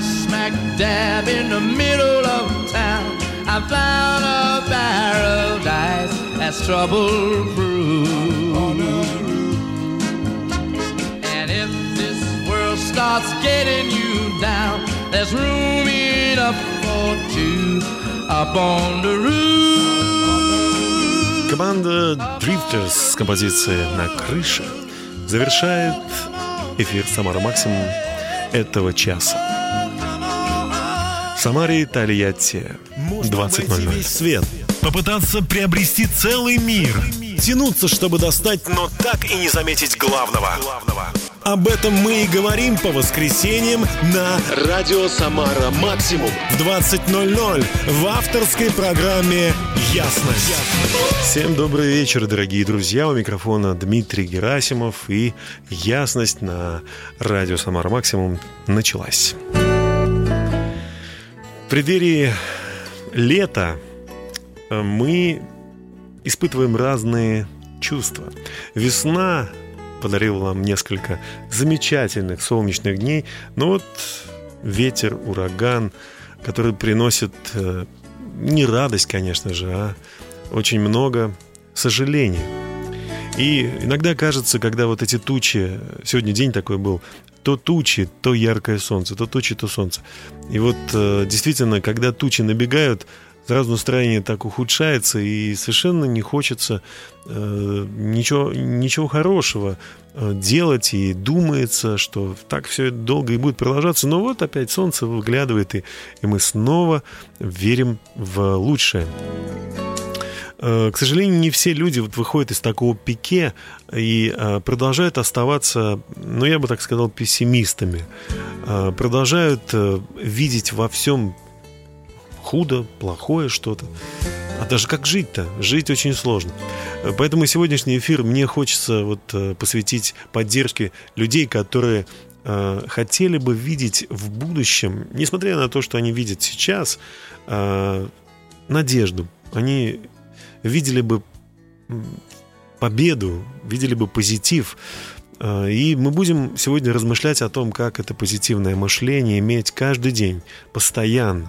smack dab in the middle of town, I found a paradise that's trouble proof. And if this world starts getting you down, there's room enough for two up on the roof. Команда Drifters с композицией «На крыше» завершает эфир «Самара Максимум» этого часа. Самаре Тольятти 20.00. весь свет, попытаться приобрести целый мир, тянуться, чтобы достать, Но так и не заметить главного. об этом мы и говорим по воскресеньям на Радио Самара Максимум. в 20.00 в авторской программе «Ясность». Всем добрый вечер, дорогие друзья. У микрофона Дмитрий Герасимов и ясность на радио Самара Максимум началась. Преддверии лета э, мы испытываем разные чувства. Весна подарила нам несколько замечательных солнечных дней, но вот ветер, ураган, который приносит э, не радость, конечно же, а очень много сожаления. И иногда кажется, когда вот эти тучи, сегодня день такой был, то тучи, то яркое солнце, то тучи, то солнце. И вот э, действительно, когда тучи набегают, сразу настроение так ухудшается, и совершенно не хочется э, ничего, ничего хорошего э, делать, и думается, что так все долго и будет продолжаться. Но вот опять солнце выглядывает, и, и мы снова верим в лучшее. Э, К сожалению, не все люди вот выходят из такого пике и э, продолжают оставаться, ну, я бы так сказал, пессимистами. Э, Продолжают видеть во всем худо, плохое что-то. А даже как жить-то? Жить очень сложно. Поэтому сегодняшний эфир мне хочется вот посвятить поддержке людей, которые хотели бы видеть в будущем, несмотря на то, что они видят сейчас, надежду. Они видели бы победу, видели бы позитив. Э, И мы будем сегодня размышлять о том, как это позитивное мышление иметь каждый день, постоянно.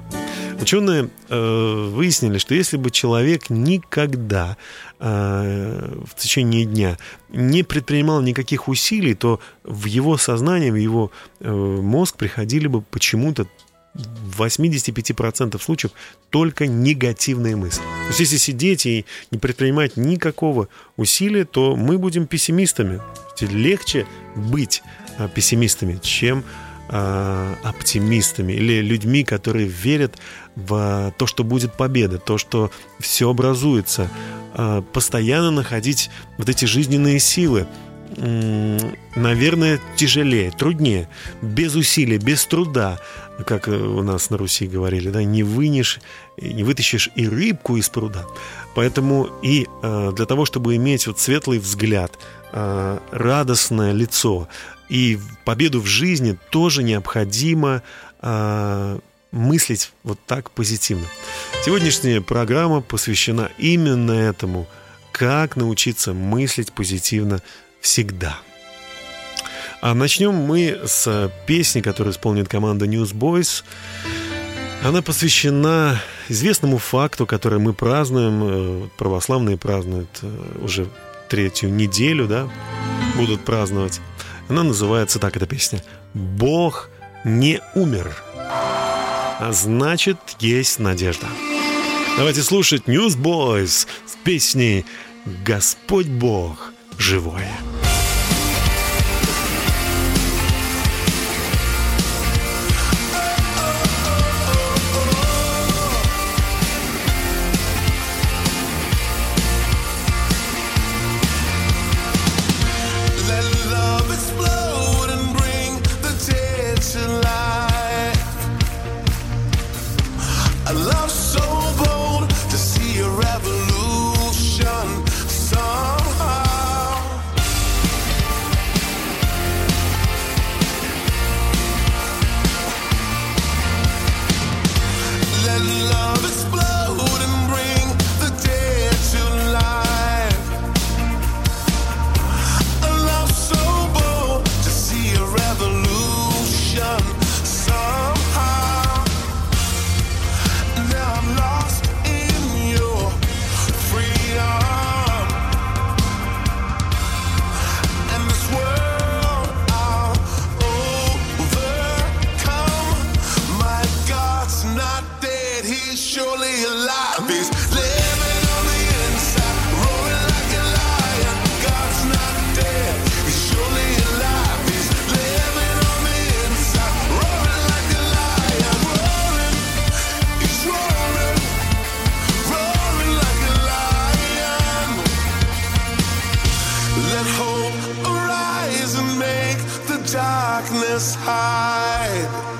Ученые э, выяснили, что если бы человек никогда э, в течение дня не предпринимал никаких усилий, то в его сознание, в его э, мозг приходили бы почему-то в 85% случаев только негативные мысли. То есть если сидеть и не предпринимать никакого усилия, то мы будем пессимистами. Легче быть а, пессимистами, чем а, оптимистами или людьми, которые верят в то, что будет победа, то, что все образуется. А, Постоянно находить вот эти жизненные силы, наверное, тяжелее, труднее, без усилий, без труда, как э, у нас на Руси говорили, да, не вынешь, не вытащишь и рыбку из пруда. Поэтому и э, для того, чтобы иметь вот светлый взгляд, э, радостное лицо и победу в жизни, тоже необходимо мыслить вот так позитивно. Сегодняшняя программа посвящена именно этому, как научиться мыслить позитивно всегда. А начнем мы с песни, которую исполнит команда Newsboys. Она посвящена известному факту, который мы празднуем, э, православные празднуют э, уже третью неделю, да, будут праздновать. Она называется так, эта песня «Бог не умер». А значит, есть надежда. Давайте слушать Newsboys с песней «Господь Бог живое». darkness hide.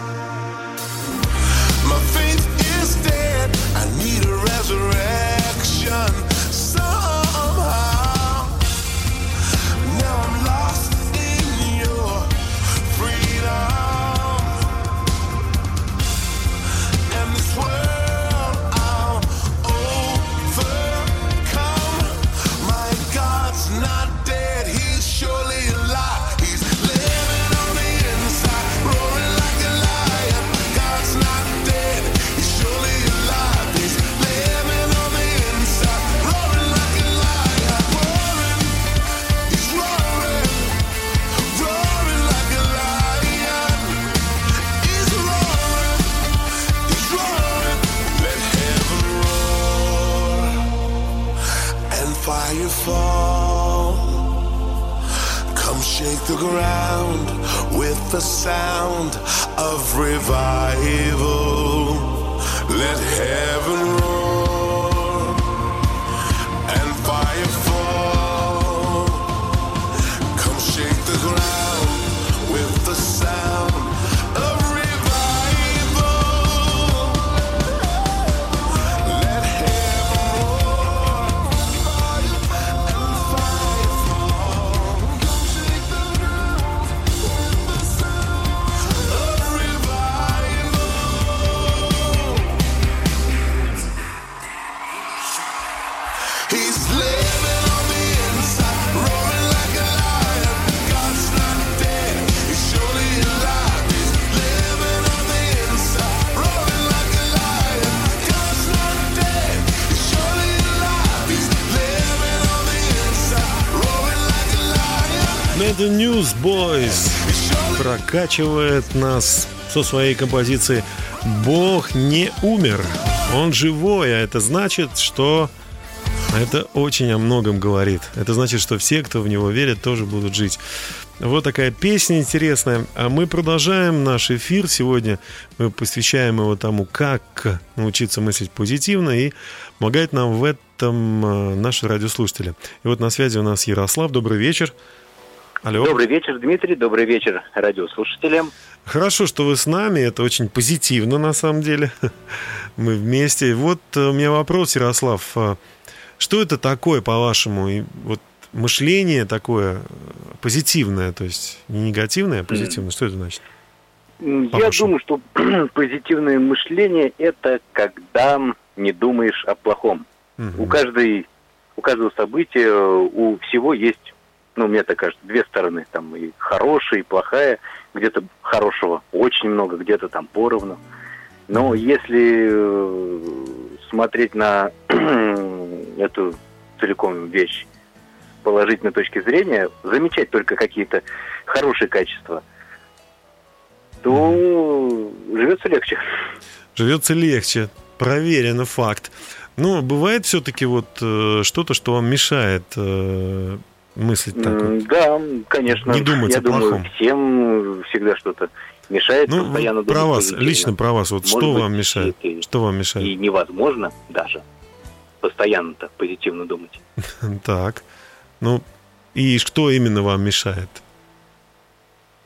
The sound of revival. Let heaven roar lion. Это Newsboys прокачивает нас со своей композицией «Бог не умер, он живой», а это значит, что это очень о многом говорит. Это значит, что все, кто в него верит, тоже будут жить. Вот такая песня интересная. А мы продолжаем наш эфир. Сегодня мы посвящаем его тому, как научиться мыслить позитивно. И помогает нам в этом э, наши радиослушатели. И вот на связи у нас Ярослав. Добрый вечер. Алло. Добрый вечер, Дмитрий. Добрый вечер радиослушателям. Хорошо, что вы с нами. Это очень позитивно, на самом деле. Мы вместе. Вот э, у меня вопрос, Ярослав. А Что это такое, по-вашему? И вот мышление такое э, позитивное, то есть не негативное, а позитивное. Что это значит? Я думаю, что позитивное мышление – это когда не думаешь о плохом. У, каждой, у каждого события, у всего есть, ну, мне так кажется, две стороны. Там и хорошая, и плохая. Где-то хорошего очень много, где-то там поровну. Но если э, смотреть на эту целиком вещь с положительной точки зрения, замечать только какие-то хорошие качества, то живется легче. Живется легче. Проверено факт. Но бывает все-таки вот э, что-то, что вам мешает э, мыслить так вот. Да, конечно. Не думать Я о думаю, плохом. всем всегда что-то мешает. Ну, постоянно вот про вас, лично про вас, вот Может что быть, вам мешает? это Что вам И мешает? невозможно даже постоянно-то позитивно думать. Так. Ну, и что именно вам мешает?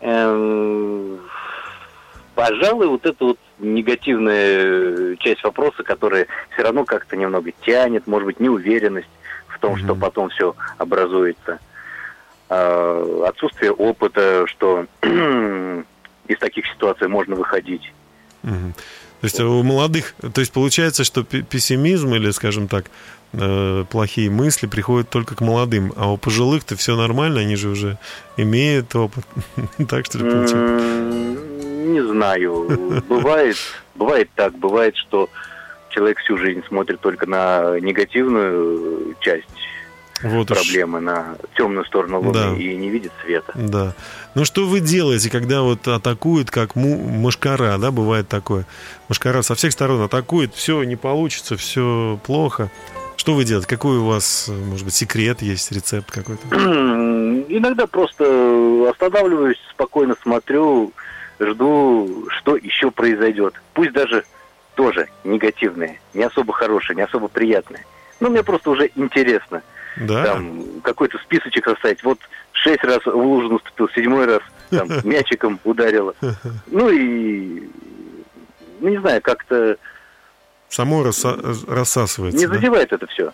Эм, Пожалуй, вот эта вот негативная часть вопроса, которая все равно как-то немного тянет, может быть, неуверенность в том, что потом все образуется. А, Отсутствие опыта, что из таких ситуаций можно выходить. То есть у молодых, то есть получается, что пе- пессимизм или, скажем так, э, плохие мысли приходят только к молодым, а у пожилых-то все нормально, они же уже имеют опыт. Так что ли получается? Не знаю. Бывает, бывает так, бывает, что человек всю жизнь смотрит только на негативную часть Вот уж. проблемы, на темную сторону Луны Да. и не видит света. Да. Ну что вы делаете, когда вот атакуют, как му- мошкара, да, бывает такое? Мошкара со всех сторон атакует, все не получится, все плохо. Что вы делаете? Какой у вас, э, может быть, секрет есть, рецепт какой-то? Иногда просто останавливаюсь, спокойно смотрю, жду, что еще произойдет. Пусть даже тоже негативные, не особо хорошие, не особо приятные. Но мне просто уже интересно. Да? Там какой-то списочек составить. Вот шесть раз в лужу наступил, седьмой раз там мячиком ударило. Ну и ну, не знаю, как-то Само раса- рассасывается. не да? задевает это все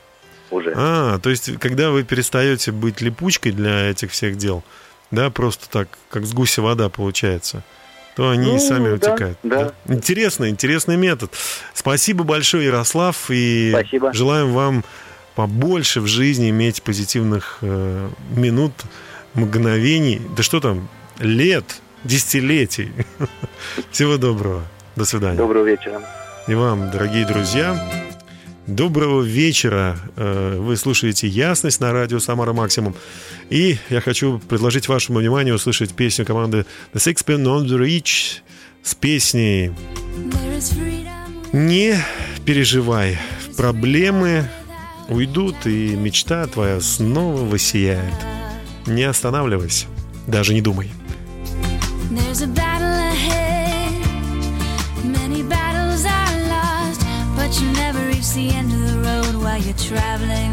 уже. А, то есть, когда вы перестаете быть липучкой для этих всех дел, да, просто так, как с гуся вода получается, то они Ну, и сами да, утекают. да. Интересно, интересный метод. Спасибо большое, Ярослав, и Спасибо. желаем вам побольше в жизни иметь позитивных э, минут, мгновений, да что там, лет, десятилетий. Всего доброго. До свидания. Доброго вечера. И вам, дорогие друзья, доброго вечера. Э, Вы слушаете «Ясность» на радио «Самара Максимум». И я хочу предложить вашему вниманию услышать песню команды The Sixpence on the Reach с песней «Не переживай, проблемы уйдут, и мечта твоя снова воссияет. Не останавливайся, даже не думай. There's a the end of the road while you're traveling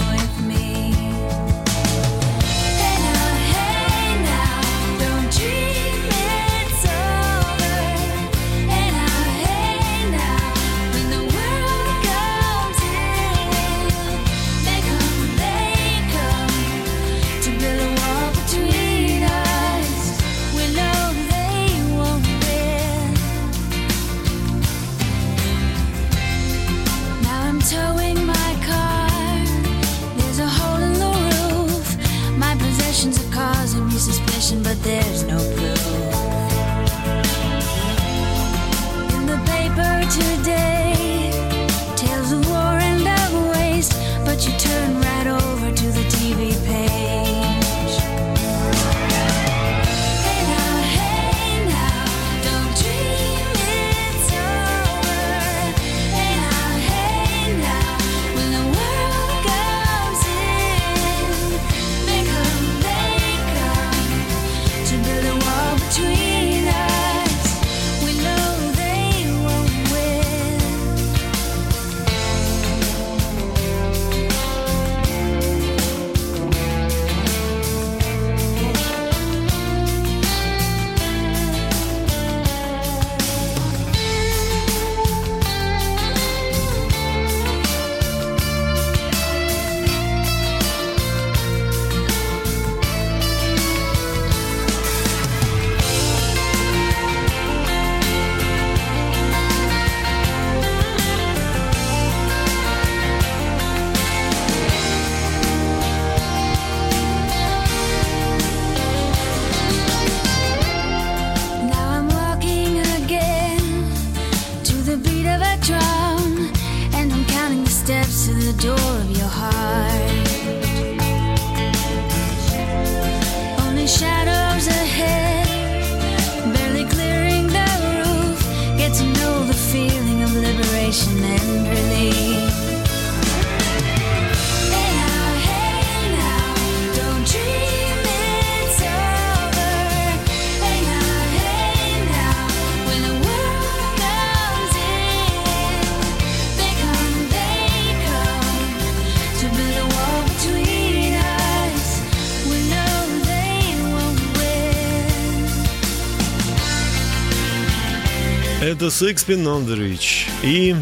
Это Sixpin on. И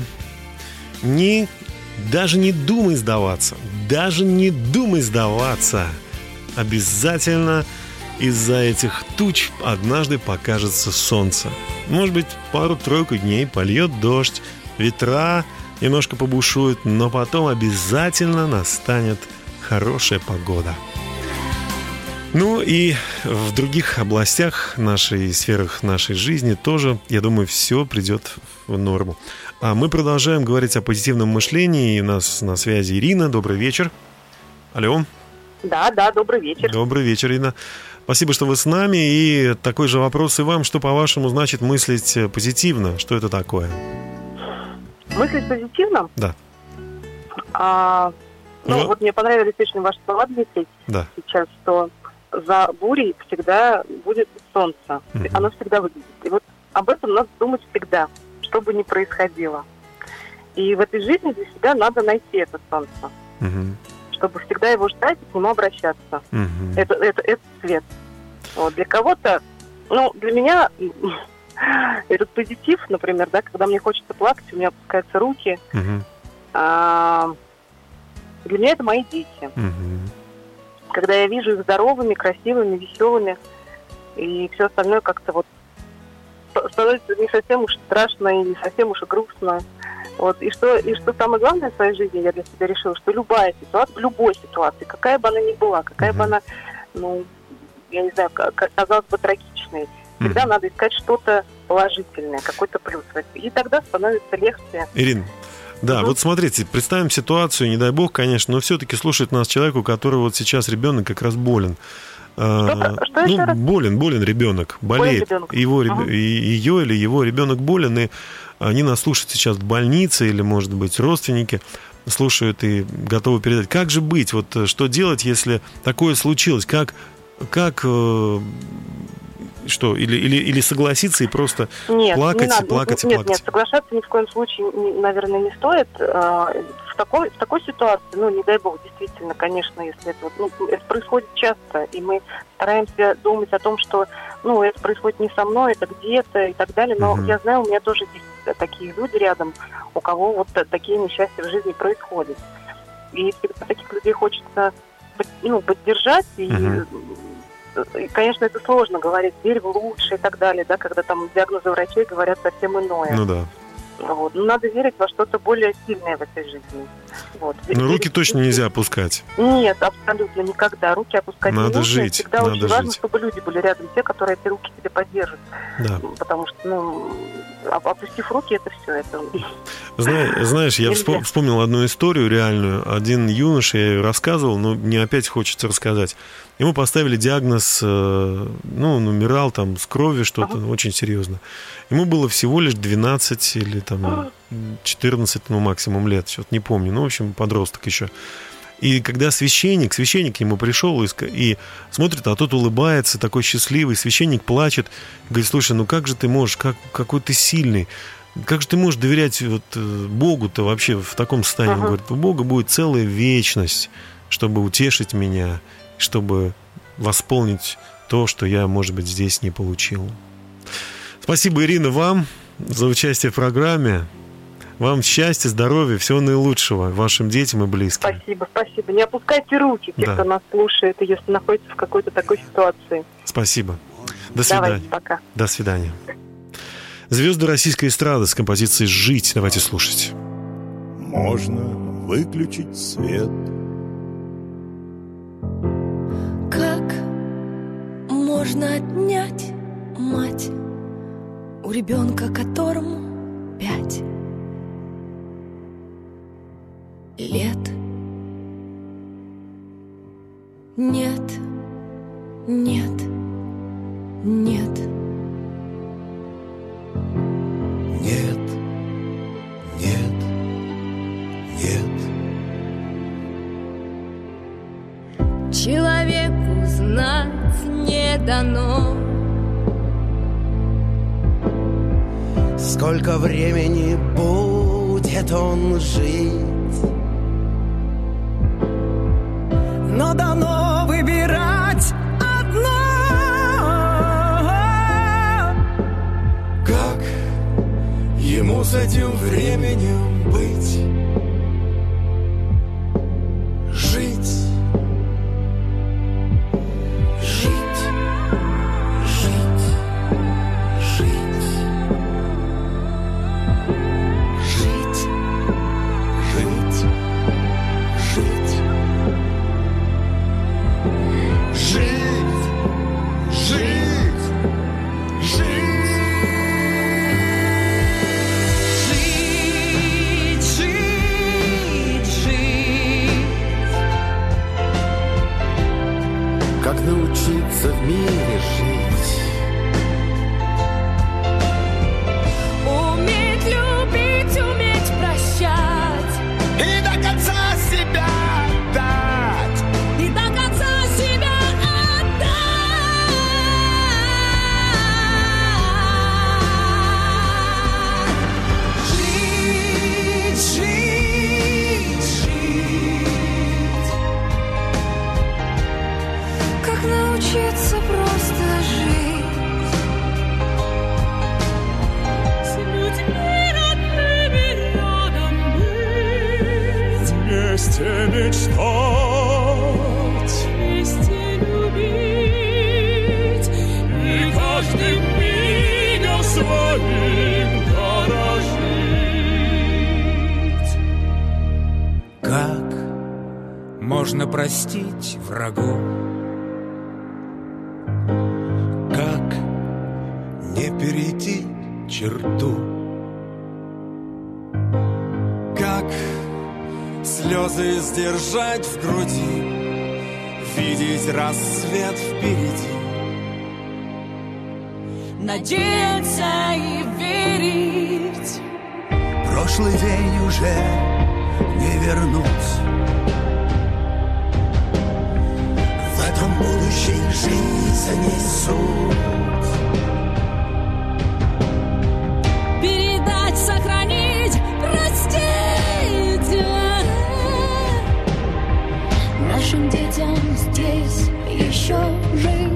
не, даже не думай сдаваться. Даже не думай сдаваться. Обязательно из-за этих туч однажды покажется солнце. Может быть, пару-тройку дней польет дождь, ветра немножко побушуют, но потом обязательно настанет хорошая погода. Ну и в других областях нашей, сферах нашей жизни тоже, я думаю, все придет в норму. А мы продолжаем говорить о позитивном мышлении. И у нас на связи Ирина. Добрый вечер. Алло. Да, да, добрый вечер. Добрый вечер, Ирина. Спасибо, что вы с нами. И такой же вопрос и вам. Что, по-вашему, значит мыслить позитивно? Что это такое? Мыслить позитивно? Да. А, ну, Ну. вот мне понравились очень ваши слова, Дмитрий, Да. сейчас, что за бурей всегда будет солнце. Мгм. Оно всегда выглядит. И вот об этом надо думать всегда, что бы ни происходило. И в этой жизни для себя надо найти это солнце, Мгм. чтобы всегда его ждать и к нему обращаться. Мгм. Это, это, это свет. Вот. Для кого-то, ну, для меня этот позитив, например, да, когда мне хочется плакать, у меня опускаются руки, Мгм. а, для меня это мои дети. Мгм. Когда я вижу их здоровыми, красивыми, веселыми, и все остальное как-то вот ст- становится не совсем уж страшно и не совсем уж и грустно. Вот. И, что, и что самое главное в своей жизни, я для себя решила, что любая ситуация, в любой ситуации, какая бы она ни была, какая бы она, ну, я не знаю, ка- ка- казалось бы, трагичной, всегда надо искать что-то положительное, какой-то плюс. И тогда становится легче. Ирина, да, Мгм. вот смотрите, представим ситуацию, не дай бог, конечно, но все-таки слушает нас человек, у которого вот сейчас ребенок как раз болен. а, Что- что ну, раз? болен, болен ребенок, болеет. ребенок. Его, Ага. ее или его ребенок болен, и они нас слушают сейчас в больнице, или, может быть, родственники слушают и готовы передать. Как же быть? Вот э, что делать, если такое случилось? Как, как э, что? Или, или, или согласиться и просто Нет, плакать не и надо. плакать и нет, плакать? Нет, соглашаться ни в коем случае, наверное, не стоит. А, В такой, в такой ситуации, ну, не дай бог, действительно, конечно, если это, ну, это происходит часто, и мы стараемся думать о том, что, ну, это происходит не со мной, это где-то и так далее, но Мгм. я знаю, у меня тоже есть такие люди рядом, у кого вот та- такие несчастья в жизни происходят. И всегда таких людей хочется, ну, поддержать и Мгм. И, конечно, это сложно говорить, верь в лучшее и так далее, да, когда там диагнозы врачей говорят совсем иное. Ну да. Вот. Но надо верить во что-то более сильное в этой жизни. Вот. Но руки Верить- точно нельзя опускать. Нет, абсолютно никогда. Руки опускать не Надо нужно. и жить, Всегда надо очень важно, жить. чтобы люди были рядом, те, которые эти руки тебе поддержат. Да. Потому что, ну, оп- опустив руки, это все. Это... Зна- Знаешь, я вспом- вспомнил одну историю реальную. Один юноша, я ее рассказывал, но мне опять хочется рассказать. Ему поставили диагноз, э, ну, он умирал там с крови, что-то очень серьезно. Ему было всего лишь 12 или там 14, ну, максимум лет, что-то не помню. Ну, в общем, подросток еще. И когда священник, священник к нему пришел и, и смотрит, а тот улыбается, такой счастливый, священник плачет, говорит, слушай, ну как же ты можешь, как, какой ты сильный, как же ты можешь доверять вот, э, Богу-то вообще в таком состоянии? Он Ага. говорит, у Бога будет целая вечность, чтобы утешить меня, чтобы восполнить то, что я, может быть, здесь не получил. Спасибо, Ирина, вам за участие в программе. Вам счастья, здоровья, всего наилучшего вашим детям и близким. Спасибо, спасибо. Не опускайте руки, те, Да. кто нас слушает, и если находится в какой-то такой ситуации. Спасибо. До свидания. Давайте, пока. До свидания. Звезды российской эстрады с композицией «Жить». Давайте слушать. Можно выключить свет. Можно отнять мать у ребенка, которому пять лет? Нет, нет, научиться просто жить С людьми родными рядом быть Вместе мечтать. Вместе любить И каждым мигом своим дорожить. Как можно простить врагу? Перейти черту? Как слезы сдержать в груди? видеть рассвет впереди. Надеяться и верить. Прошлый день уже не вернуть. В этом будущей жизни суть. Нашим детям здесь еще жить. Жить,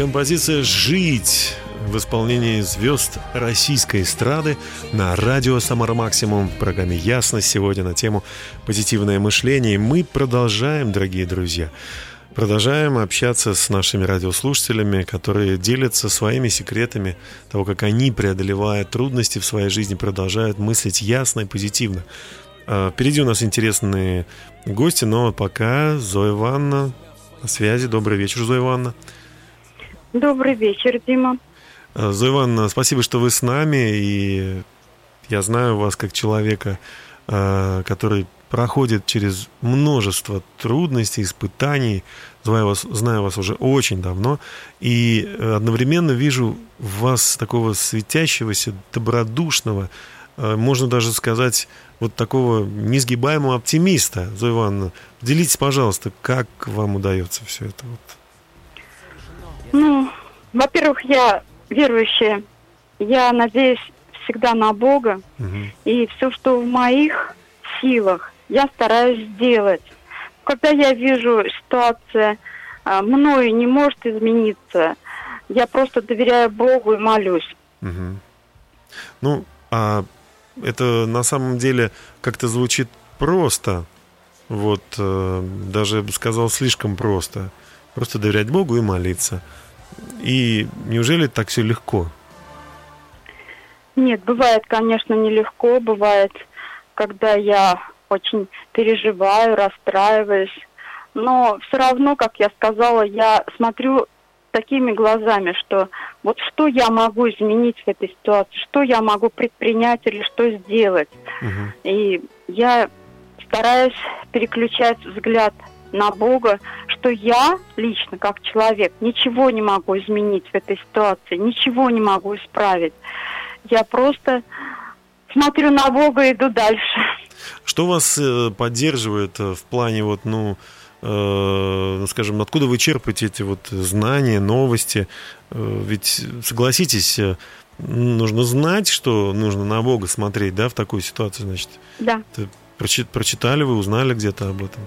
Композиция «Жить» в исполнении звезд российской эстрады на радио «Самара Максимум» в программе «Ясность» сегодня на тему «Позитивное мышление». И мы продолжаем, дорогие друзья, продолжаем общаться с нашими радиослушателями, которые делятся своими секретами того, как они, преодолевая трудности в своей жизни, продолжают мыслить ясно и позитивно. А, Впереди у нас интересные гости, но пока Зоя Ивановна на связи. Добрый вечер, Зоя Ивановна. Добрый вечер, Дима. А, Зоя Ивановна, спасибо, что вы с нами, и я знаю вас как человека, а, который проходит через множество трудностей, испытаний. Знаю вас, знаю вас уже очень давно, и э, одновременно вижу в вас такого светящегося, добродушного, э, можно даже сказать, вот такого несгибаемого оптимиста. Зоя Ивановна, делитесь, пожалуйста, как вам удается все это? Вот. Ну, во-первых, я верующая. Я надеюсь всегда на Бога. Мгм. И все, что в моих силах, я стараюсь сделать. Когда я вижу ситуация а, мною не может измениться, я просто доверяю Богу и молюсь. Мгм. Ну, а это на самом деле как-то звучит просто. Вот, э, даже я бы сказал, слишком просто. Просто доверять Богу и молиться. И неужели так все легко? Нет, бывает, конечно, нелегко, бывает, когда я очень переживаю, расстраиваюсь. Но все равно, как я сказала, я смотрю такими глазами, что вот что я могу изменить в этой ситуации, что я могу предпринять или что сделать. Мгм. И я стараюсь переключать взгляд на Бога, что я лично, как человек, ничего не могу изменить в этой ситуации, ничего не могу исправить. Я просто смотрю на Бога и иду дальше. Что вас э, поддерживает э, в плане вот, ну, э, скажем, откуда вы черпаете эти вот знания, новости? Э, Ведь, согласитесь, нужно знать, что нужно на Бога смотреть, да, в такой ситуации, значит. Да. Это прочитали вы, узнали где-то об этом?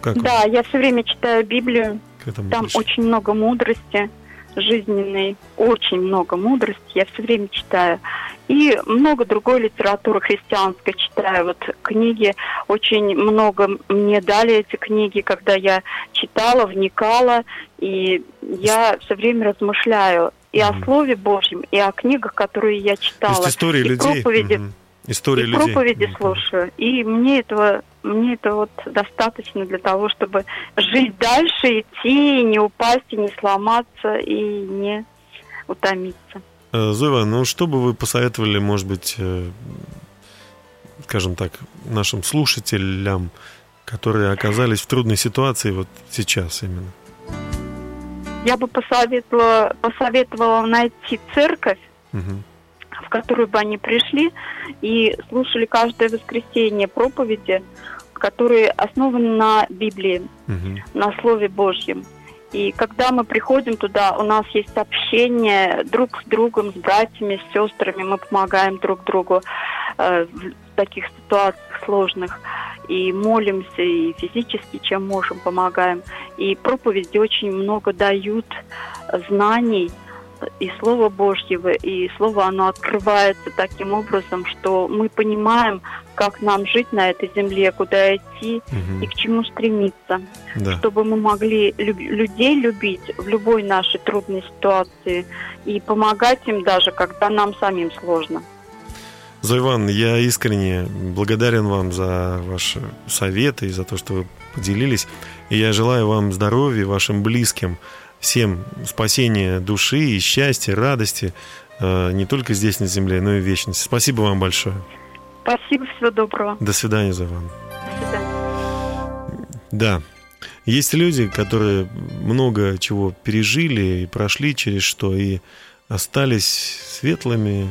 Как вы Да, я все время читаю Библию. Там пришли? очень много мудрости жизненной, очень много мудрости. Я все время читаю. И много другой литературы христианской читаю. Вот книги, очень много мне дали эти книги, когда я читала, вникала. И я все время размышляю и о Слове Божьем, и о книгах, которые я То читала. есть истории и людей. проповеди Мгм. Истории и людей. проповеди Мгм. слушаю. И мне этого, мне это вот достаточно для того, чтобы жить дальше, идти, и не упасть, и не сломаться, и не утомиться. Э, Зоя ну что бы вы посоветовали, может быть, э, скажем так, нашим слушателям, которые оказались в трудной ситуации вот сейчас именно? Я бы посоветовала, посоветовала найти церковь, Мгм. В которую бы они пришли и слушали каждое воскресенье проповеди, которые основаны на Библии, Мгм. на Слове Божьем. И когда мы приходим туда, у нас есть общение друг с другом, с братьями, с сестрами, мы помогаем друг другу э, в таких ситуациях сложных. И молимся, и физически, чем можем, помогаем. И проповеди очень много дают знаний, и Слово Божьего, и Слово, оно открывается таким образом, что мы понимаем, как нам жить на этой земле, куда идти Мгм. и к чему стремиться, Да. чтобы мы могли люб- людей любить в любой нашей трудной ситуации и помогать им даже, когда нам самим сложно. Ивановна, я искренне благодарен вам за ваши советы и за то, что вы поделились. И я желаю вам здоровья, вашим близким, всем спасения души и счастья, радости, э, не только здесь, на земле, но и в вечности. Спасибо вам большое. Спасибо, всего доброго. До свидания, Зоя Ивановна. До свидания. Да, есть люди, которые много чего пережили и прошли через что, и остались светлыми,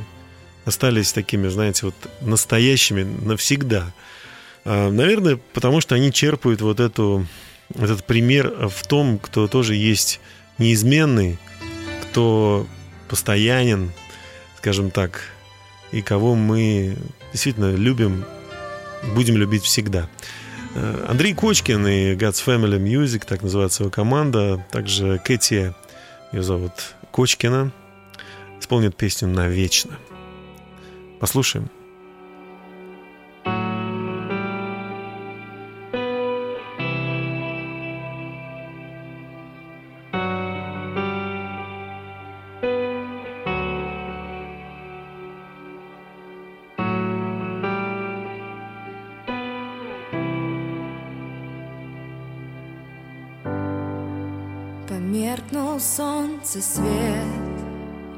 остались такими, знаете, вот настоящими навсегда. А, Наверное, потому что они черпают вот эту, этот пример в том, кто тоже есть неизменный, кто постоянен, скажем так, и кого мы действительно любим, будем любить всегда. Э, Андрей Кочкин и God's Family Music, так называется его команда, также Кэти, ее зовут Кочкина, исполнит песню «Навечно». Послушаем. Померкнул солнце свет,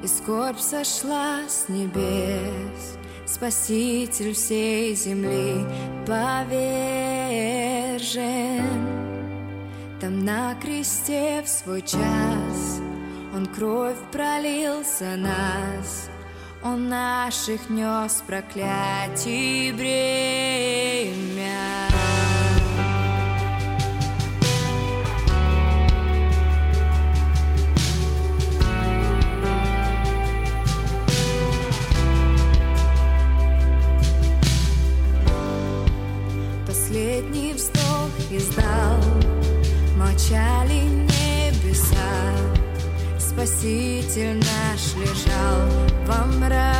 и скорбь сошла с небес. Спаситель всей земли повержен. Там на кресте в свой час Он кровь пролил за нас. Он наших нес проклятий бремя. Спаситель наш лежал во мраке.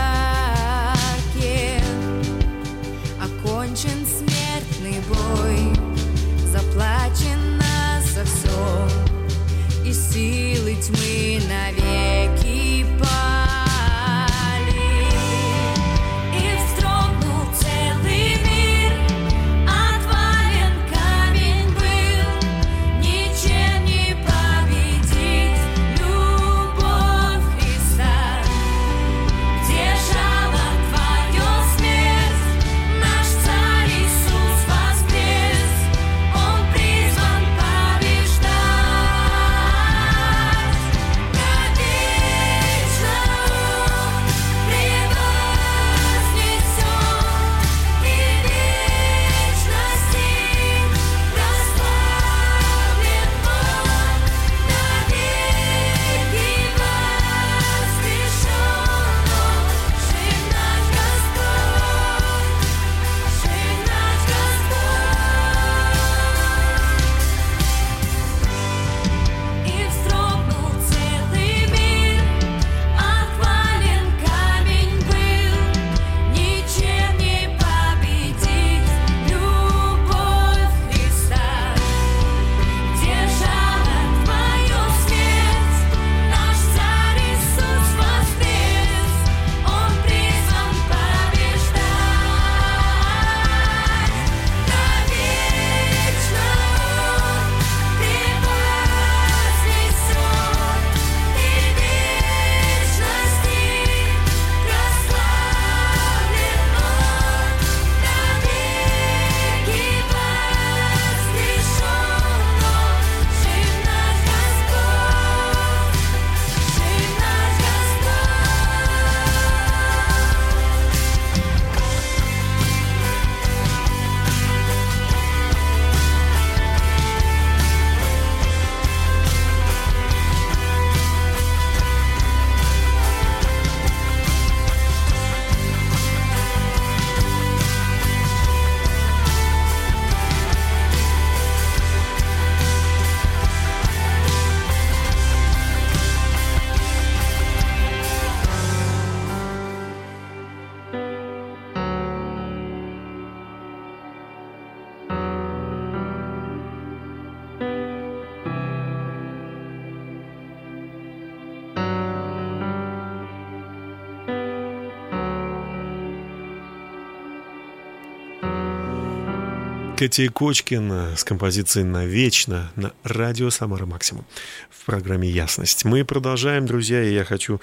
Кэти Кочкин с композицией «Навечно» на радио «Самара Максимум» в программе «Ясность». Мы продолжаем, друзья, и я хочу,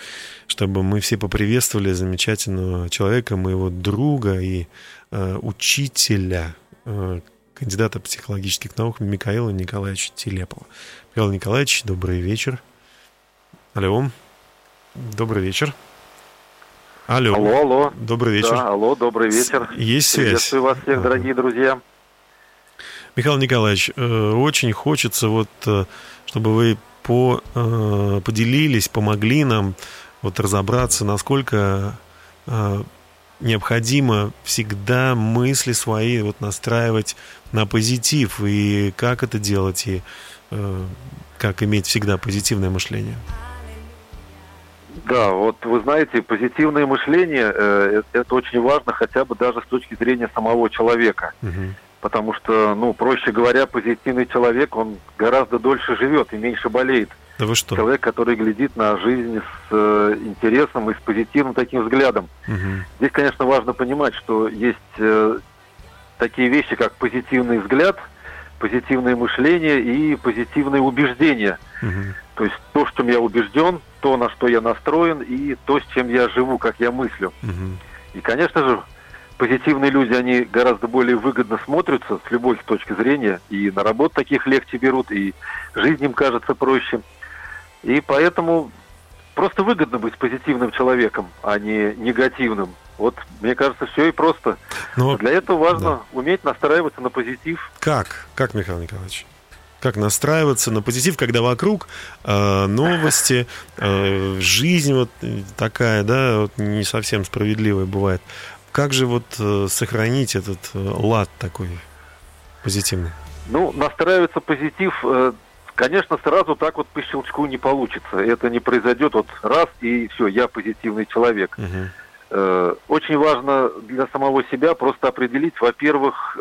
чтобы мы все поприветствовали замечательного человека, моего друга и э, учителя, э, кандидата психологических наук Михаила Николаевича Телепова. Михаил Николаевич, добрый вечер. Алло. Добрый вечер. Алло. Алло, алло. Добрый вечер. Да, алло, добрый вечер. Есть связь? Приветствую вас всех, дорогие друзья. Михаил Николаевич, э, очень хочется вот, э, чтобы вы по, э, поделились, помогли нам вот разобраться, насколько необходимо всегда мысли свои вот настраивать на позитив и как это делать и как иметь всегда позитивное мышление. Да, вот вы знаете, позитивное мышление э, это, это очень важно, хотя бы даже с точки зрения самого человека. Потому что, ну, проще говоря, позитивный человек, он гораздо дольше живет и меньше болеет. Да вы что? Человек, который глядит на жизнь с э, интересом и с позитивным таким взглядом. Мгм. Здесь, конечно, важно понимать, что есть э, такие вещи, как позитивный взгляд, позитивное мышление и позитивные убеждения. Мгм. То есть то, в чем я убежден, то, на что я настроен, и то, с чем я живу, как я мыслю. Мгм. И, конечно же, позитивные люди, они гораздо более выгодно смотрятся с любой точки зрения, и на работу таких легче берут, и жизнь им кажется проще. И поэтому просто выгодно быть позитивным человеком, а не негативным. Вот, мне кажется, все и просто. Но Для этого важно уметь настраиваться на позитив. Как? Как, Михаил Николаевич? Как настраиваться на позитив, когда вокруг э, новости, э, жизнь вот такая, да, вот не совсем справедливая бывает. Как же вот э, сохранить этот э, лад такой позитивный? Ну, настраиваться позитив, э, конечно, сразу так вот по щелчку не получится. Это не произойдет вот раз и все, я позитивный человек. Э, Очень важно для самого себя просто определить, во-первых,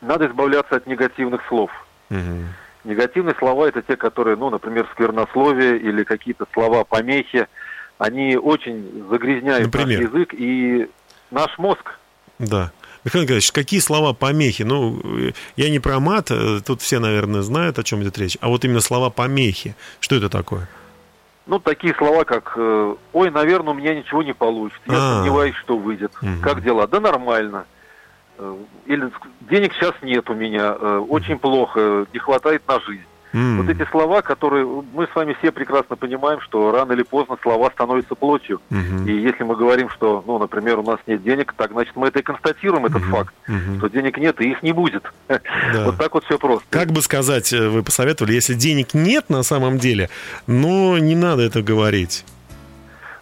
надо избавляться от негативных слов. Мгм. Негативные слова это те, которые, ну, например, сквернословие или какие-то слова помехи, они очень загрязняют Например? наш язык и наш мозг. Да. Михаил Николаевич, какие слова помехи? Ну, я не про мат, э, тут все, наверное, знают, о чем идет речь, а вот именно слова помехи. Что это такое? Ну, такие слова, как э, «Ой, наверное, у меня ничего не получится, я А. сомневаюсь, что выйдет». Мгм. Как дела? Да нормально. Э, Или «Денег сейчас нет у меня, очень плохо, не хватает на жизнь». М. Вот эти слова, которые мы с вами все прекрасно понимаем, что рано или поздно слова становятся плотью. Мгм. И если мы говорим, что, ну, например, у нас нет денег, так значит мы это и констатируем, этот факт, Мгм. что денег нет и их не будет. Вот так вот все просто. Как бы сказать, э, вы посоветовали, если денег нет на самом деле, но не надо это говорить.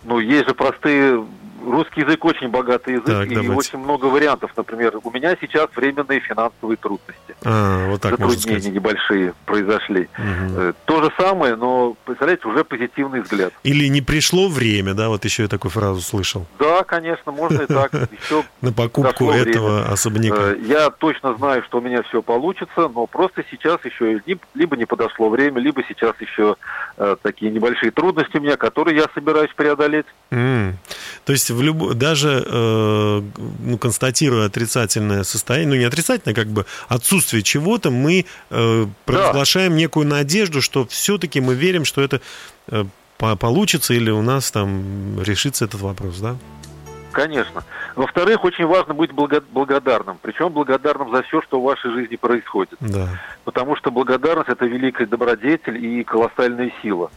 Ну, есть же простые... Русский язык очень богатый язык, Так, и давайте. очень много вариантов. Например, у меня сейчас временные финансовые трудности. А, вот так Затруднения небольшие произошли. Э, То же самое, но, представляете, уже позитивный взгляд. Или не пришло время, да, вот еще я такую фразу слышал. Да, конечно, можно и так. Еще На покупку этого особняка. Э, Я точно знаю, что у меня все получится, но просто сейчас еще ли- либо не подошло время, либо сейчас еще э, такие небольшие трудности у меня, которые я собираюсь преодолеть. То есть в люб... даже э, ну, констатируя отрицательное состояние, ну не отрицательное, как бы отсутствие чего-то, мы э, провозглашаем некую надежду, что все-таки мы верим, что это э, по- получится или у нас там решится этот вопрос, да? Конечно. Во-вторых, очень важно быть благо- благодарным. Причем благодарным за все, что в вашей жизни происходит. Да. Потому что благодарность – это великая добродетель и колоссальная сила.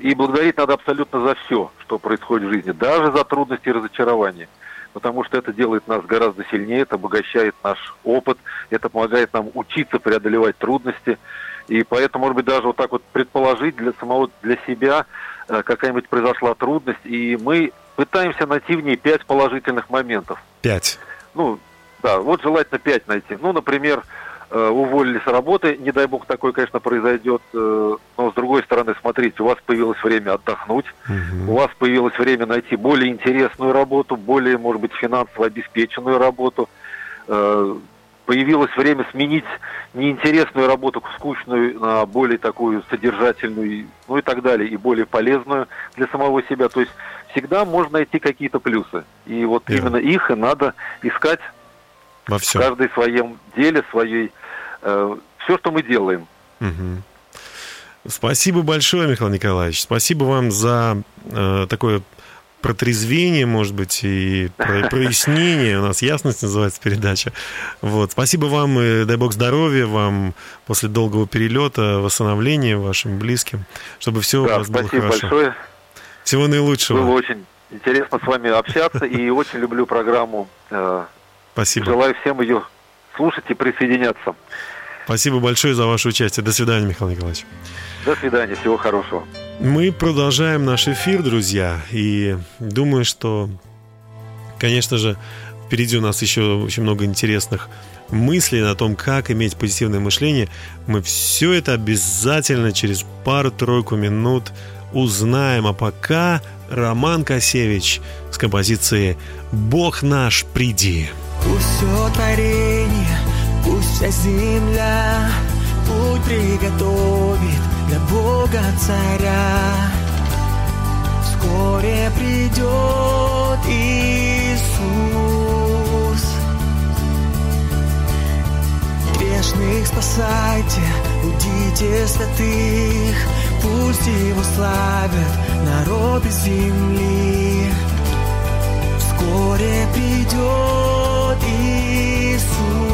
И благодарить надо абсолютно за все, что происходит в жизни, даже за трудности и разочарования. Потому что это делает нас гораздо сильнее, это обогащает наш опыт, это помогает нам учиться преодолевать трудности. И поэтому, может быть, даже вот так вот предположить для самого, для себя, э, какая-нибудь произошла трудность, и мы пытаемся найти в ней пять положительных моментов. Пять. Ну, да, вот желательно пять найти. Ну, например, уволили с работы, не дай бог такое, конечно, произойдет, э, но с другой стороны, смотрите, у вас появилось время отдохнуть, у вас появилось время найти более интересную работу, более, может быть, финансово обеспеченную работу, Э, появилось время сменить неинтересную работу, скучную, на более такую содержательную, ну и так далее, и более полезную для самого себя. То есть всегда можно найти какие-то плюсы. И вот Верно. именно их и надо искать Во всем. В своем деле, своей... все, что мы делаем. Мгм. Спасибо большое, Михаил Николаевич. Спасибо вам за э, такое протрезвение, может быть, и про- прояснение. У нас ясность называется передача. Вот. Спасибо вам и дай бог здоровья вам после долгого перелета, восстановления вашим близким, чтобы все у Да, вас было спасибо хорошо. большое. Всего наилучшего. Было очень интересно с вами общаться и очень люблю программу. Э, Спасибо. Желаю всем ее слушать и присоединяться. Спасибо большое за ваше участие. До свидания, Михаил Николаевич. До свидания, всего хорошего. Мы продолжаем наш эфир, друзья, и думаю, что, конечно же, впереди у нас еще очень много интересных мыслей о том, как иметь позитивное мышление. Мы все это обязательно через пару-тройку минут узнаем. А пока Роман Косевич с композицией «Бог наш, приди». Пусть все творение, пусть вся земля Путь приготовит для Бога Царя. Вскоре придет Иисус. Грешных спасайте, будите святых Пусть Его славят народы земли. Вскоре придет Иисус.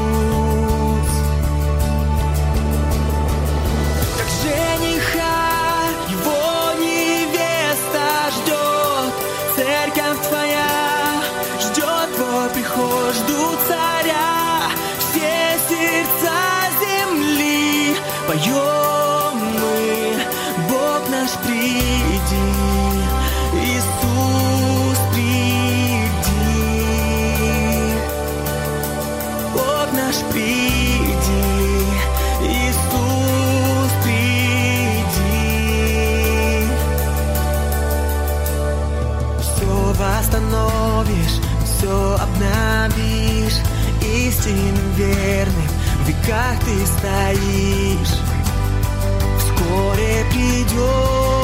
Все обновишь, истинным верным в веках ты стоишь. Вскоре придет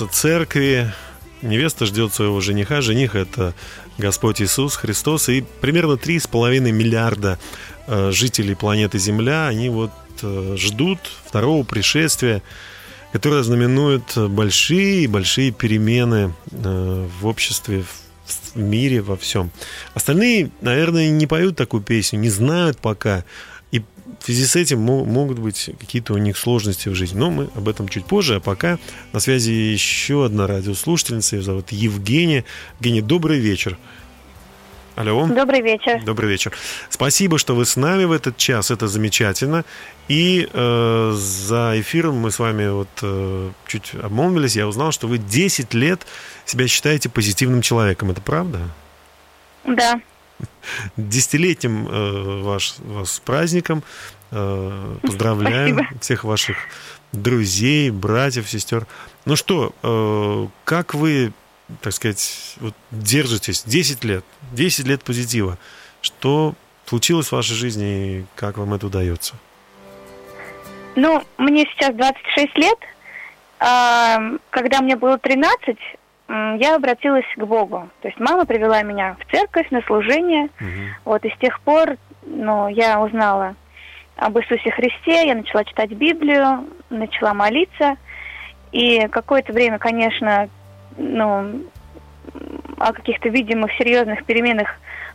прообраз церкви. Невеста ждет своего жениха. Жених это Господь Иисус Христос. И примерно 3,5 миллиарда э, жителей планеты Земля, они вот э, ждут второго пришествия, которое знаменует большие-большие перемены э, в обществе, в мире, во всем. Остальные, наверное, не поют такую песню, не знают пока. В связи с этим мо- могут быть какие-то у них сложности в жизни. Но мы об этом чуть позже. А пока на связи еще одна радиослушательница. Ее зовут Евгения. Евгения, добрый вечер. Алло. Добрый вечер. Добрый вечер. Спасибо, что вы с нами в этот час. Это замечательно. И э, за эфиром мы с вами вот э, чуть обмолвились. Я узнал, что вы 10 лет себя считаете позитивным человеком. Это правда? Да. Десятилетним э, ваш, вас с праздником. Э, поздравляем Спасибо. всех ваших друзей, братьев, сестер. Ну что, э, как вы, так сказать, вот держитесь 10 лет, 10 лет позитива? Что случилось в вашей жизни и как вам это удается? Ну, мне сейчас 26 лет. А, Когда мне было 13, м, я обратилась к Богу. То есть мама привела меня в церковь на служение. Вот, и с тех пор ну, я узнала об Иисусе Христе, я начала читать Библию, начала молиться. И какое-то время, конечно, ну, о каких-то видимых серьезных переменах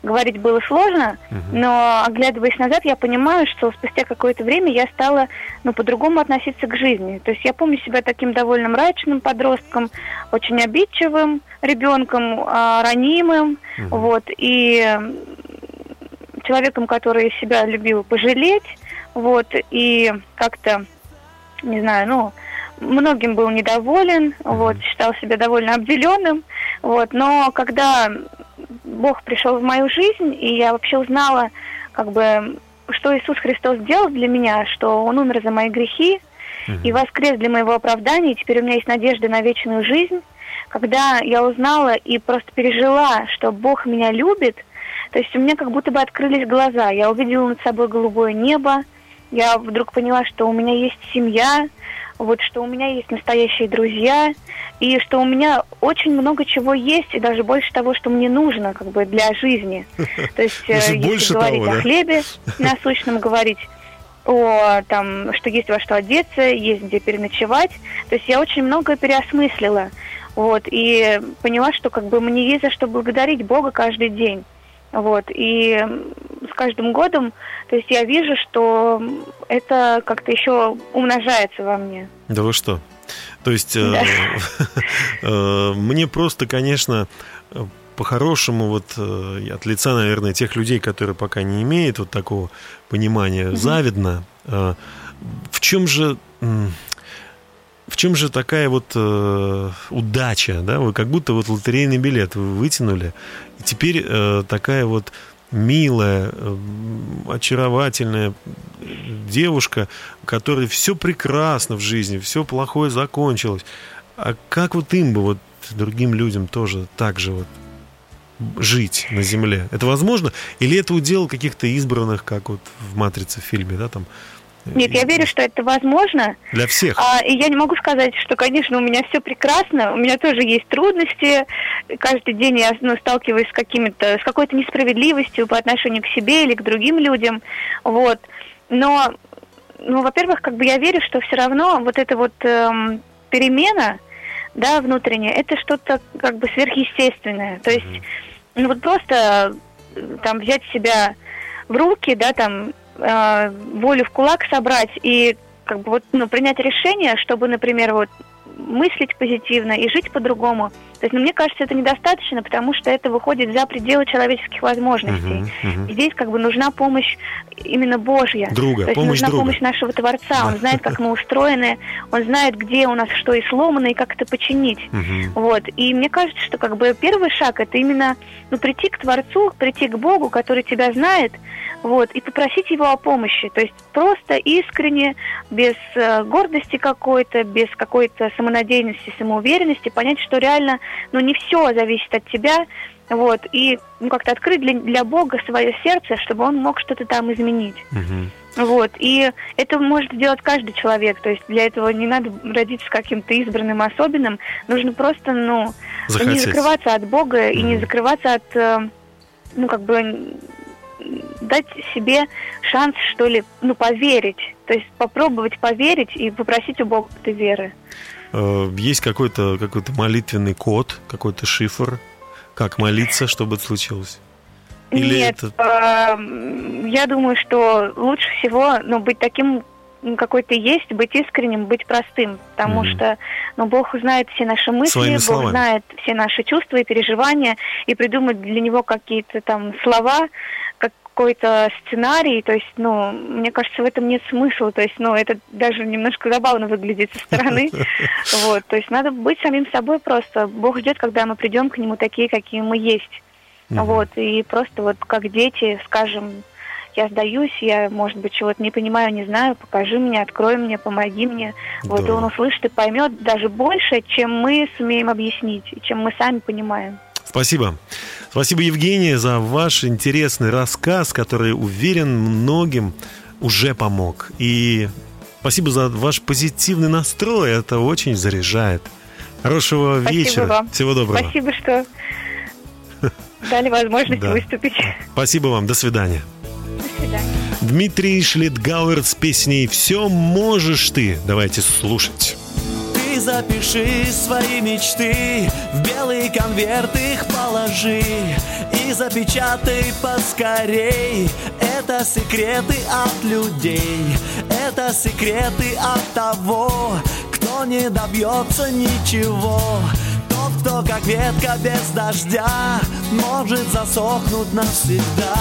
говорить было сложно, но оглядываясь назад, я понимаю, что спустя какое-то время я стала ну, по-другому относиться к жизни. То есть я помню себя таким довольно мрачным подростком, очень обидчивым ребенком, а, ранимым, вот, и человеком, который себя любил пожалеть, вот, и как-то, не знаю, ну, многим был недоволен, вот, считал себя довольно обделенным, вот, но когда Бог пришел в мою жизнь, и я вообще узнала, как бы, что Иисус Христос сделал для меня, что Он умер за мои грехи и воскрес для моего оправдания, и теперь у меня есть надежда на вечную жизнь. Когда я узнала и просто пережила, что Бог меня любит, то есть у меня как будто бы открылись глаза. Я увидела над собой голубое небо, я вдруг поняла, что у меня есть семья, вот что у меня есть настоящие друзья, и что у меня очень много чего есть, и даже больше того, что мне нужно как бы для жизни. То есть, э, если больше говорить того, о хлебе насущном, говорить о там, что есть во что одеться, есть где переночевать. То есть я очень много переосмыслила. Вот, и поняла, что как бы мне есть за что благодарить Бога каждый день. Вот, и с каждым годом, то есть я вижу, что это как-то еще умножается во мне. Да вы что? То есть э, э, мне просто, конечно, э, по-хорошему, вот от лица, наверное, тех людей, которые пока не имеют вот такого понимания, завидно. В чем же в чем же такая вот э, удача, да? Вы как будто вот лотерейный билет вы вытянули, и теперь э, такая вот милая, э, очаровательная девушка, которой все прекрасно в жизни, все плохое закончилось. А как вот им бы, вот другим людям тоже так же вот жить на земле? Это возможно? Или это удел каких-то избранных, как вот в «Матрице» в фильме, да, там, Нет, я верю, что это возможно. для всех? А, и я не могу сказать, что, конечно, у меня все прекрасно, у меня тоже есть трудности. Каждый день я ну, сталкиваюсь с какими-то, с какой-то несправедливостью по отношению к себе или к другим людям. Вот. Но, ну, во-первых, как бы я верю, что все равно вот эта вот эм, перемена, да, внутренняя, это что-то как бы сверхъестественное. То есть, ну вот просто э, там взять себя в руки, да, там э, волю в кулак собрать и как бы вот ну, принять решение, чтобы, например, вот мыслить позитивно и жить по-другому. То есть, ну, мне кажется, это недостаточно, потому что это выходит за пределы человеческих возможностей. Здесь как бы нужна помощь именно Божья. Друга, То есть помощь нужна друга. помощь нашего Творца. Он знает, как мы устроены, он знает, где у нас что и сломано, и как это починить. Вот. И мне кажется, что как бы первый шаг это именно ну, прийти к Творцу, прийти к Богу, который тебя знает, вот, и попросить его о помощи. То есть просто искренне, без э, гордости какой-то, без какой-то самонадеянности, самоуверенности, понять, что реально, ну, не все зависит от тебя, вот, и ну, как-то открыть для, для Бога свое сердце, чтобы он мог что-то там изменить. Вот, и это может сделать каждый человек, то есть для этого не надо родиться каким-то избранным, особенным, нужно просто, ну, не Захотеть. закрываться от Бога и не закрываться от, э, ну, как бы, дать себе шанс, что ли, ну, поверить, то есть попробовать поверить и попросить у Бога этой веры. Э, Есть какой-то какой молитвенный код, какой-то шифр, как молиться, чтобы это случилось? Или Нет, это... э, я думаю, что лучше всего, ну, быть таким, какой ты есть, быть искренним, быть простым, потому Мгм. что, ну, Бог знает все наши мысли, Своими Бог словами. знает все наши чувства и переживания, и придумать для него какие-то там слова, какой-то сценарий, то есть, ну, мне кажется, в этом нет смысла, то есть, ну, это даже немножко забавно выглядит со стороны, вот, то есть надо быть самим собой просто, Бог ждет, когда мы придем к нему такие, какие мы есть, вот, и просто вот как дети скажем, я сдаюсь, я, может быть, чего-то не понимаю, не знаю, покажи мне, открой мне, помоги мне. Вот, и он услышит и поймет даже больше, чем мы сумеем объяснить, чем мы сами понимаем. Спасибо. Спасибо, Евгения, за ваш интересный рассказ, который, уверен, многим уже помог. И Спасибо за ваш позитивный настрой. Это очень заряжает. Хорошего Спасибо вечера. вам. Всего доброго. Спасибо, что дали возможность Да. выступить. Спасибо вам. До свидания. До свидания. Дмитрий Шлитгауэр с песней «Все можешь ты». Давайте слушать. Ты запиши свои мечты В белый конверт их положи И запечатай поскорей. Это секреты от людей Это секреты от того Кто не добьется ничего. Тот, кто как ветка без дождя Может засохнуть навсегда.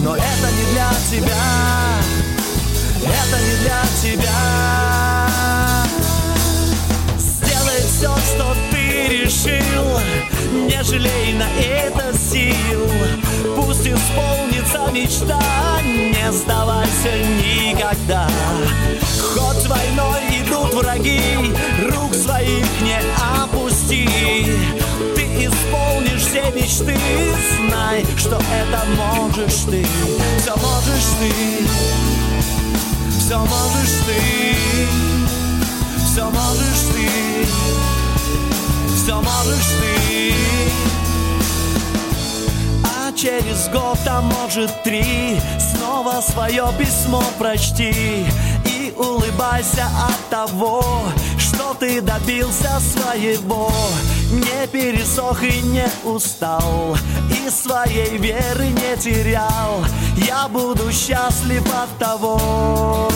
Но это не для тебя это не для тебя решил Не жалей на это сил. Пусть исполнится мечта Не сдавайся никогда. Хоть войной идут враги Рук своих не опусти. Ты исполнишь все мечты Знай, что это можешь ты. Все можешь ты. Все можешь ты, все можешь ты, можешь ты. А через год, а может три, снова свое письмо прочти и улыбайся от того, что ты добился своего. Не пересох и не устал, и своей веры не терял. Я буду счастлив от того.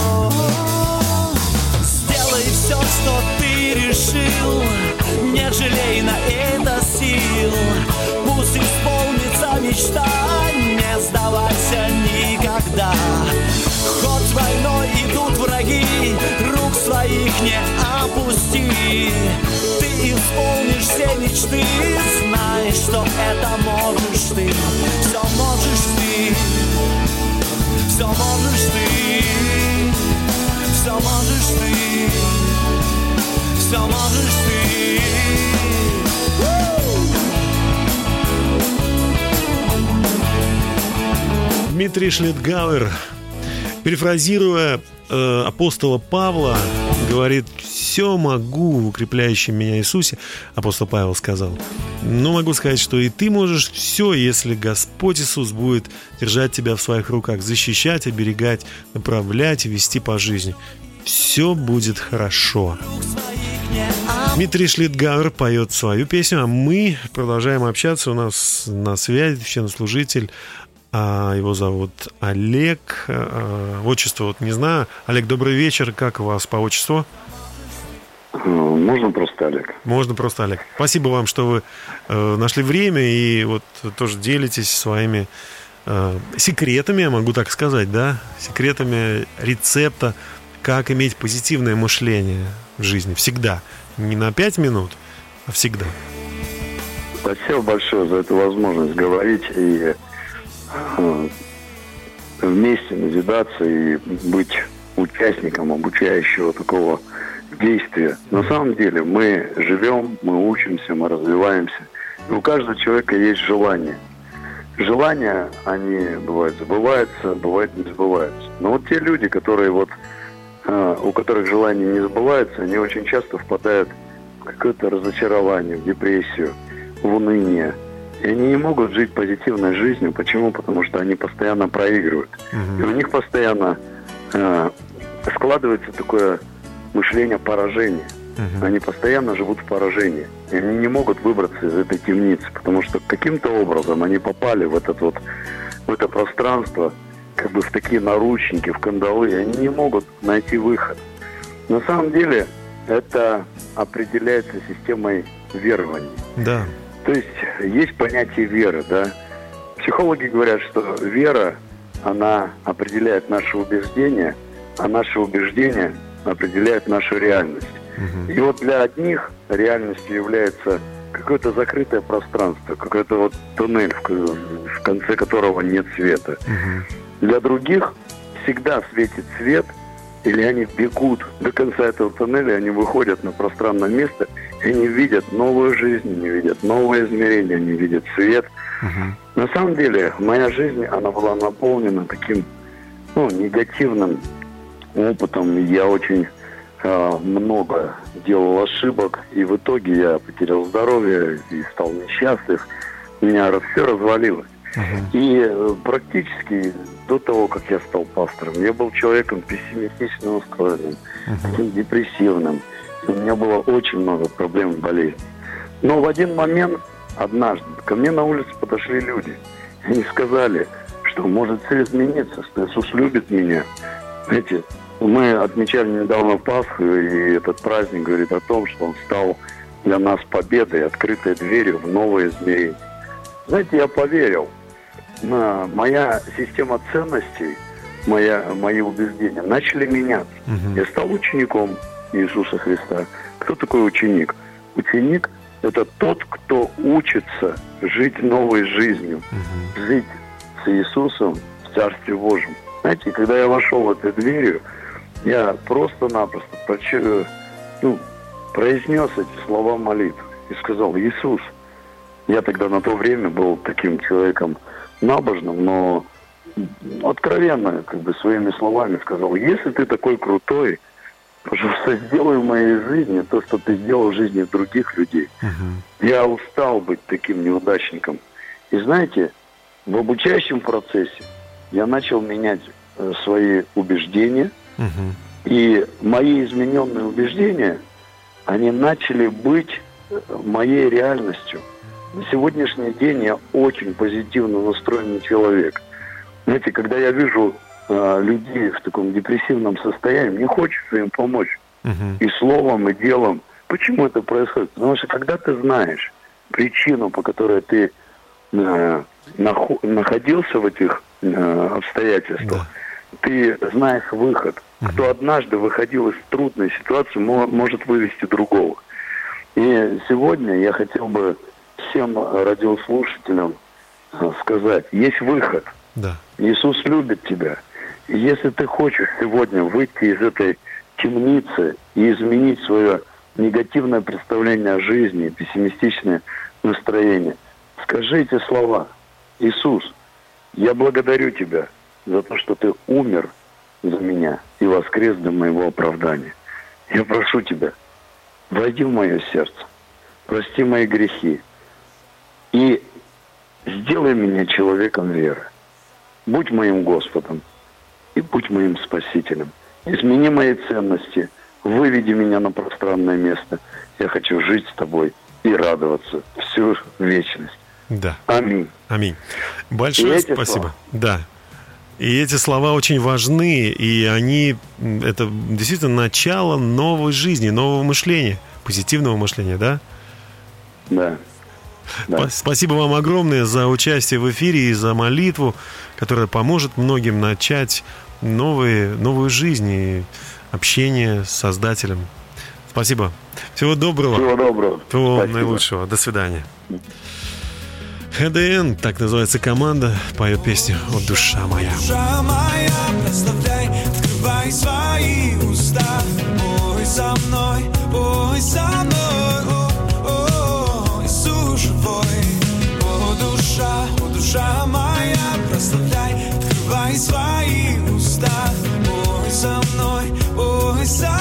Сделай все, что ты решил, не жалей на это сил. Пусть исполнится мечта, не сдавайся никогда. Хоть войной идут враги, рук своих не опусти. Ты исполнишь все мечты, знай, что это можешь ты. Все можешь ты, все можешь ты, все можешь ты, все можешь Дмитрий Шлитгауэр, перефразируя э, апостола Павла, говорит, все могу в укрепляющем меня Иисусе, апостол Павел сказал. Но могу сказать, что и ты можешь все, если Господь Иисус будет держать тебя в своих руках, защищать, оберегать, направлять вести по жизни. Все будет хорошо. Дмитрий Шлитгауэр поет свою песню, а мы продолжаем общаться. У нас на связи священнослужитель его зовут Олег. А, Отчество вот не знаю. Олег, добрый вечер. Как вас по отчеству? Можно просто Олег? Можно просто Олег. Спасибо вам, что вы э, нашли время и вот тоже делитесь своими э, секретами, я могу так сказать, да? Секретами рецепта, как иметь позитивное мышление в жизни. Всегда. Не на пять минут, а всегда. Спасибо большое за эту возможность говорить и вместе назидаться и быть участником обучающего такого действия. На самом деле мы живем, мы учимся, мы развиваемся. И у каждого человека есть желание. Желания, они бывают забываются, бывают не сбываются. Но вот те люди, которые вот, э, у которых желания не сбываются, они очень часто впадают в какое-то разочарование, в депрессию, в уныние. И они не могут жить позитивной жизнью. Почему? Потому что они постоянно проигрывают. И у них постоянно э, складывается такое мышление поражения. Они постоянно живут в поражении. И они не могут выбраться из этой темницы, потому что каким-то образом они попали в этот вот в это пространство, как бы в такие наручники, в кандалы, и они не могут найти выход. На самом деле это определяется системой верований. Да. То есть есть понятие веры, да. Психологи говорят, что вера, она определяет наши убеждения, а наши убеждения определяют нашу реальность. И вот для одних реальностью является какое-то закрытое пространство, какой-то вот туннель, в ко- в конце которого нет света. Для других всегда светит свет, или они бегут до конца этого туннеля, они выходят на пространное место, и они видят новую жизнь, они видят новые измерения, они видят свет. На самом деле, моя жизнь, она была наполнена таким ну, негативным опытом. Я очень э, много делал ошибок, и в итоге я потерял здоровье и стал несчастлив. У меня все развалилось. И э, практически до того, как я стал пастором, я был человеком пессимистично настроенным, таким депрессивным. У меня было очень много проблем и болезней. Но в один момент, однажды, ко мне на улице подошли люди. И Они сказали, что может все измениться, что Иисус любит меня. Знаете, мы отмечали недавно Пасху, и этот праздник говорит о том, что Он стал для нас победой, открытой дверью в новое измерение. Знаете, я поверил. Моя система ценностей, моя, мои убеждения начали меняться. Я стал учеником Иисуса Христа. Кто такой ученик? Ученик – это тот, кто учится жить новой жизнью, жить с Иисусом в Царстве Божьем. Знаете, когда я вошел в эту дверью, я просто-напросто ну, произнес эти слова молитвы и сказал, Иисус, я тогда на то время был таким человеком набожным, но откровенно, как бы своими словами сказал, если ты такой крутой, пожалуйста, сделай в моей жизни то, что ты сделал в жизни других людей. Я устал быть таким неудачником. И знаете, в обучающем процессе я начал менять э, свои убеждения, и мои измененные убеждения, они начали быть э, моей реальностью. На сегодняшний день я очень позитивно настроенный человек. Знаете, когда я вижу э, людей в таком депрессивном состоянии, мне хочется им помочь. И словом, и делом. Почему это происходит? Потому что когда ты знаешь причину, по которой ты э, нахо- находился в этих э, обстоятельствах, ты знаешь выход. Кто однажды выходил из трудной ситуации, мо- может вывести другого. И сегодня я хотел бы всем радиослушателям э, сказать, есть выход. Да. Иисус любит тебя. И если ты хочешь сегодня выйти из этой темницы и изменить свое негативное представление о жизни, пессимистичное настроение, скажи эти слова. Иисус, я благодарю тебя за то, что ты умер за меня и воскрес для моего оправдания. Я прошу тебя, войди в мое сердце, прости мои грехи и сделай меня человеком веры. Будь моим Господом и будь моим Спасителем. Измени мои ценности, выведи меня на пространное место. Я хочу жить с тобой и радоваться всю вечность. Да. Аминь. Аминь. Большое спасибо. слова. Да. И эти слова очень важны, и они, это действительно начало новой жизни, нового мышления, позитивного мышления, да? Да. Спа- Спасибо вам огромное за участие в эфире и за молитву, которая поможет многим начать новые, новую жизнь и общение с Создателем. Спасибо. Всего доброго. Всего доброго. Всего Спасибо. наилучшего. До свидания. ХДН, так называется команда, поет песню «О, душа моя». Душа моя, прославляй, открывай свои уста. Ой, со мной, ой, со мной, свои уста. Ой, со мной, ой, со мной,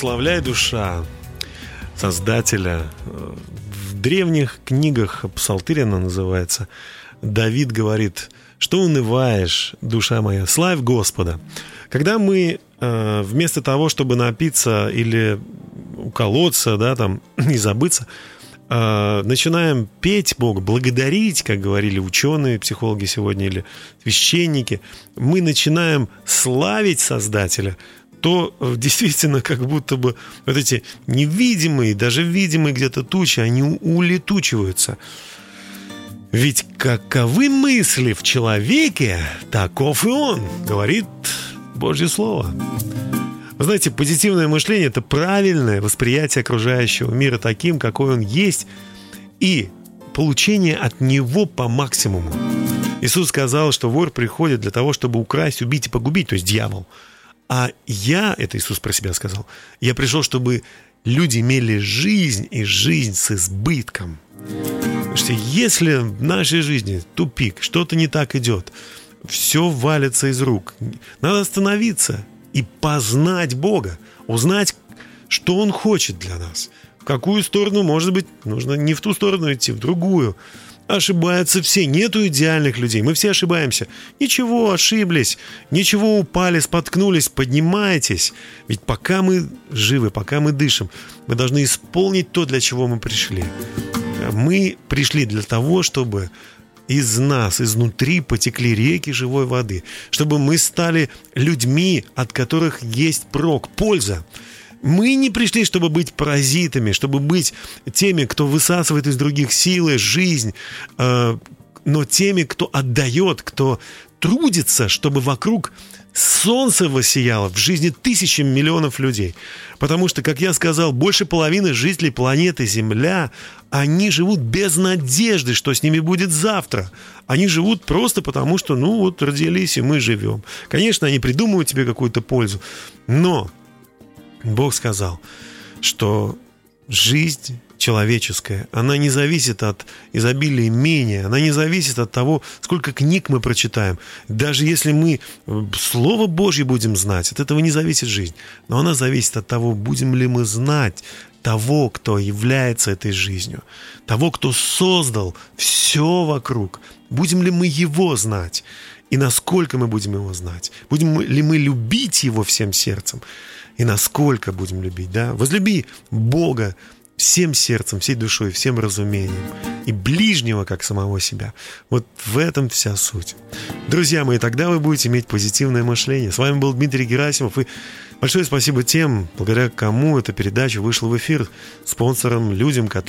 прославляй душа Создателя. В древних книгах Псалтырина называется. Давид говорит, что унываешь, душа моя, славь Господа. Когда мы э, вместо того, чтобы напиться или уколоться, да, там, и забыться, э, начинаем петь Бога, благодарить, как говорили ученые, психологи сегодня или священники, мы начинаем славить Создателя, то э, действительно как будто бы вот эти невидимые, даже видимые где-то тучи, они улетучиваются. Ведь каковы мысли в человеке, таков и он, говорит Божье Слово. Вы знаете, позитивное мышление – это правильное восприятие окружающего мира таким, какой он есть, и получение от него по максимуму. Иисус сказал, что вор приходит для того, чтобы украсть, убить и погубить, то есть дьявол. А я, это Иисус про себя сказал, я пришел, чтобы люди имели жизнь и жизнь с избытком. Что если в нашей жизни тупик, что-то не так идет, все валится из рук, надо остановиться и познать Бога, узнать, что Он хочет для нас, в какую сторону, может быть, нужно не в ту сторону идти, в другую. Ошибаются все, нету идеальных людей, мы все ошибаемся. Ничего, ошиблись, ничего, упали, споткнулись, поднимайтесь. Ведь пока мы живы, пока мы дышим, мы должны исполнить то, для чего мы пришли. Мы пришли для того, чтобы из нас, изнутри потекли реки живой воды, чтобы мы стали людьми, от которых есть прок, польза. Мы не пришли, чтобы быть паразитами, чтобы быть теми, кто высасывает из других силы, жизнь, э, но теми, кто отдает, кто трудится, чтобы вокруг солнце воссияло в жизни тысячи миллионов людей. Потому что, как я сказал, больше половины жителей планеты Земля, они живут без надежды, что с ними будет завтра. Они живут просто потому, что, ну вот, родились, и мы живем. Конечно, они придумывают тебе какую-то пользу, но Бог сказал, что жизнь человеческая, она не зависит от изобилия имения, она не зависит от того, сколько книг мы прочитаем. Даже если мы э, Слово Божье будем знать, от этого не зависит жизнь. Но она зависит от того, будем ли мы знать того, кто является этой жизнью, того, кто создал все вокруг. Будем ли мы его знать? И насколько мы будем его знать? Будем ли мы любить его всем сердцем? И насколько будем любить, да? Возлюби Бога всем сердцем, всей душой, всем разумением. И ближнего, как самого себя. Вот в этом вся суть. Друзья мои, тогда вы будете иметь позитивное мышление. С вами был Дмитрий Герасимов. И большое спасибо тем, благодаря кому эта передача вышла в эфир. Спонсорам, людям, которые